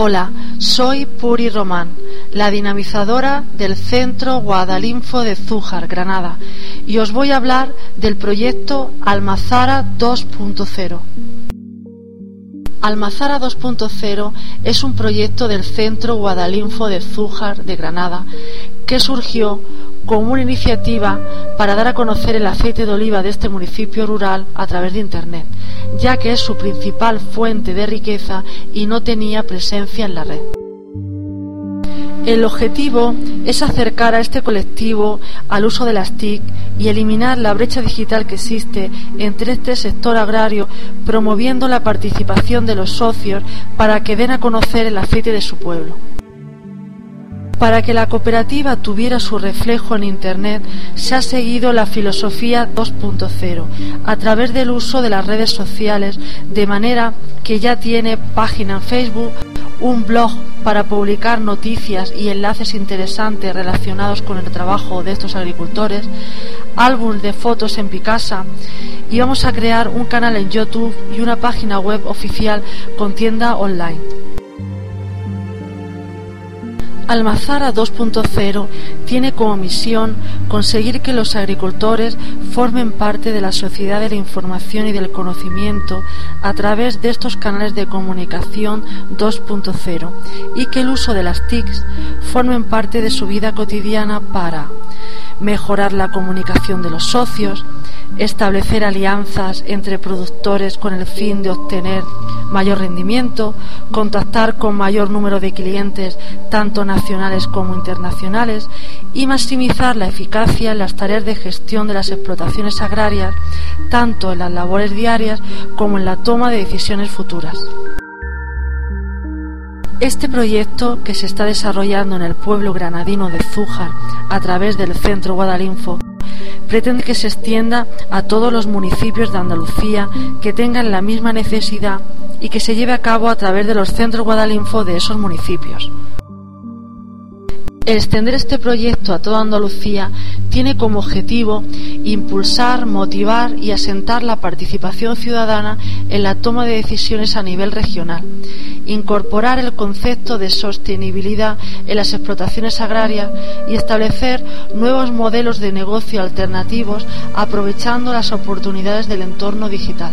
Hola, soy Puri Román, la dinamizadora del Centro Guadalinfo de Zújar, Granada, y os voy a hablar del proyecto Almazara 2.0. Almazara 2.0 es un proyecto del Centro Guadalinfo de Zújar de Granada que surgió como una iniciativa para dar a conocer el aceite de oliva de este municipio rural a través de Internet, ya que es su principal fuente de riqueza y no tenía presencia en la red. El objetivo es acercar a este colectivo al uso de las TIC y eliminar la brecha digital que existe entre este sector agrario, promoviendo la participación de los socios para que den a conocer el aceite de su pueblo. Para que la cooperativa tuviera su reflejo en Internet, se ha seguido la filosofía 2.0 a través del uso de las redes sociales, de manera que ya tiene página en Facebook, un blog para publicar noticias y enlaces interesantes relacionados con el trabajo de estos agricultores, álbum de fotos en Picasa y vamos a crear un canal en YouTube y una página web oficial con tienda online. Almazara 2.0 tiene como misión conseguir que los agricultores formen parte de la sociedad de la información y del conocimiento a través de estos canales de comunicación 2.0 y que el uso de las TICs formen parte de su vida cotidiana para mejorar la comunicación de los socios, establecer alianzas entre productores con el fin de obtener mayor rendimiento, contactar con mayor número de clientes, tanto nacionales como internacionales, y maximizar la eficacia en las tareas de gestión de las explotaciones agrarias, tanto en las labores diarias como en la toma de decisiones futuras. Este proyecto, que se está desarrollando en el pueblo granadino de Zújar a través del Centro Guadalinfo, pretende que se extienda a todos los municipios de Andalucía que tengan la misma necesidad y que se lleve a cabo a través de los centros Guadalinfo de esos municipios. Extender este proyecto a toda Andalucía tiene como objetivo impulsar, motivar y asentar la participación ciudadana en la toma de decisiones a nivel regional, incorporar el concepto de sostenibilidad en las explotaciones agrarias y establecer nuevos modelos de negocio alternativos aprovechando las oportunidades del entorno digital.